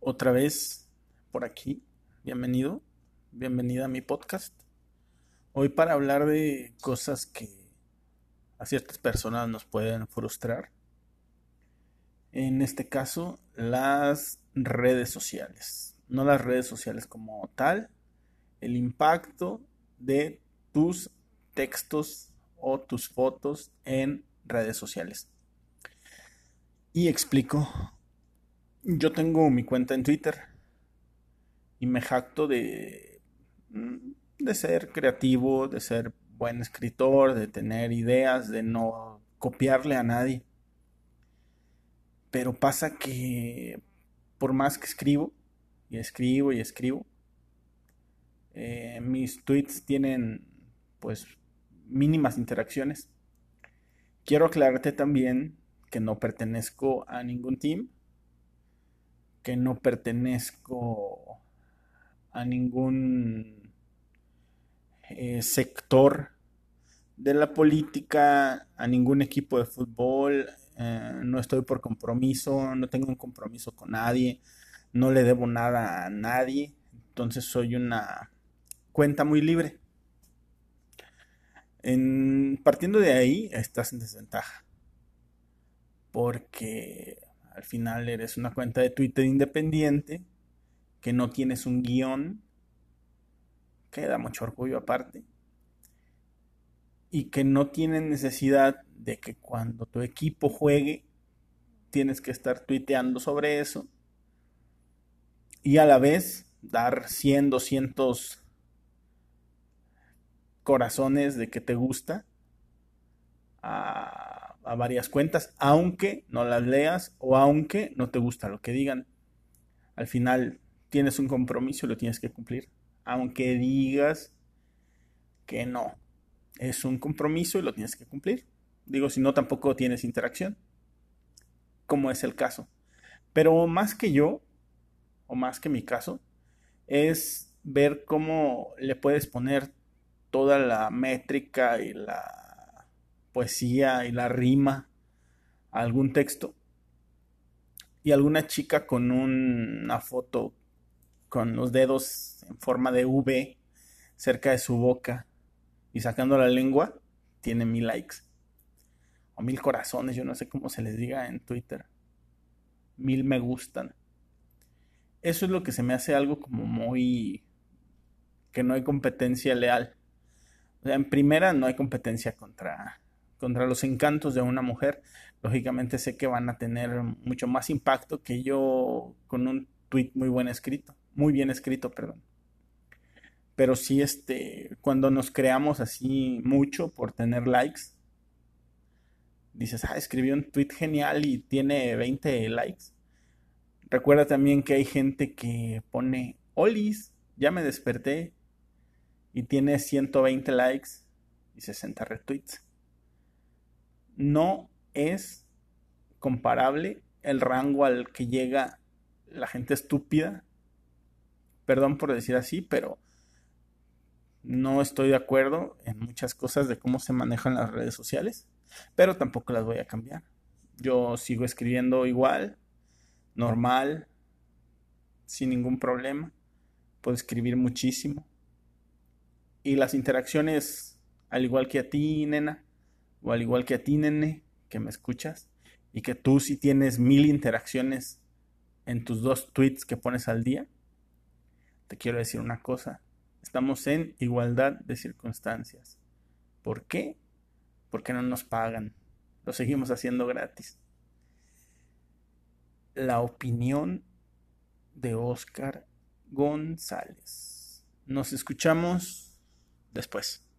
otra vez por aquí. Bienvenido, bienvenida a mi podcast. Hoy para hablar de cosas que a ciertas personas nos pueden frustrar. En este caso, las redes sociales. No las redes sociales como tal, el impacto de tus textos o tus fotos en redes sociales. Y explico yo tengo mi cuenta en Twitter y me jacto de, mm, de ser creativo, de ser buen escritor, de tener ideas, de no copiarle a nadie. Pero pasa que por más que escribo, y escribo y escribo, eh, mis tweets tienen pues mínimas interacciones. Quiero aclararte también que no pertenezco a ningún team que no pertenezco a ningún eh, sector de la política, a ningún equipo de fútbol, eh, no estoy por compromiso, no tengo un compromiso con nadie, no le debo nada a nadie, entonces soy una cuenta muy libre. partiendo de ahí, estás en desventaja. Porque al final eres una cuenta de Twitter independiente, que no tienes un guion, que da mucho orgullo aparte, y que no tiene necesidad de que cuando tu equipo juegue, tienes que estar tuiteando sobre eso, y a la vez dar 100, 200 corazones de que te gusta a varias cuentas, aunque no las leas o aunque no te gusta lo que digan. Al final tienes un compromiso y lo tienes que cumplir. Aunque digas que no. Es un compromiso y lo tienes que cumplir. Digo, si no, tampoco tienes interacción. Como es el caso. Pero más que yo, o más que mi caso, es ver cómo le puedes poner toda la métrica y la poesía y la rima algún texto y alguna chica con una foto con los dedos en forma de V cerca de su boca y sacando la lengua tiene mil likes o mil corazones, yo no sé cómo se les diga en Twitter, mil me gustan. Eso es lo que se me hace algo como muy que no hay competencia leal. O sea, en primera no hay competencia contra contra los encantos de una mujer, lógicamente sé que van a tener mucho más impacto que yo con un tweet muy buen escrito, muy bien escrito, perdón. Pero sí, este, cuando nos creamos así mucho por tener likes, dices, ah, escribió un tweet genial y tiene 20 likes. Recuerda también que hay gente que pone, Olis, ya me desperté y tiene 120 likes y 60 retweets no es comparable el rango al que llega la gente estúpida. Perdón por decir así, pero no estoy de acuerdo en muchas cosas de cómo se manejan las redes sociales, pero tampoco las voy a cambiar. Yo sigo escribiendo igual, normal, sin ningún problema. Puedo escribir muchísimo. Y las interacciones, al igual que a ti, nena, o al igual que a ti, nene, que me escuchas, y que tú si tienes mil interacciones en tus dos tweets que pones al día, te quiero decir una cosa, estamos en igualdad de circunstancias. ¿Por qué? Porque no nos pagan, lo seguimos haciendo gratis. La opinión de Oscar González. Nos escuchamos después.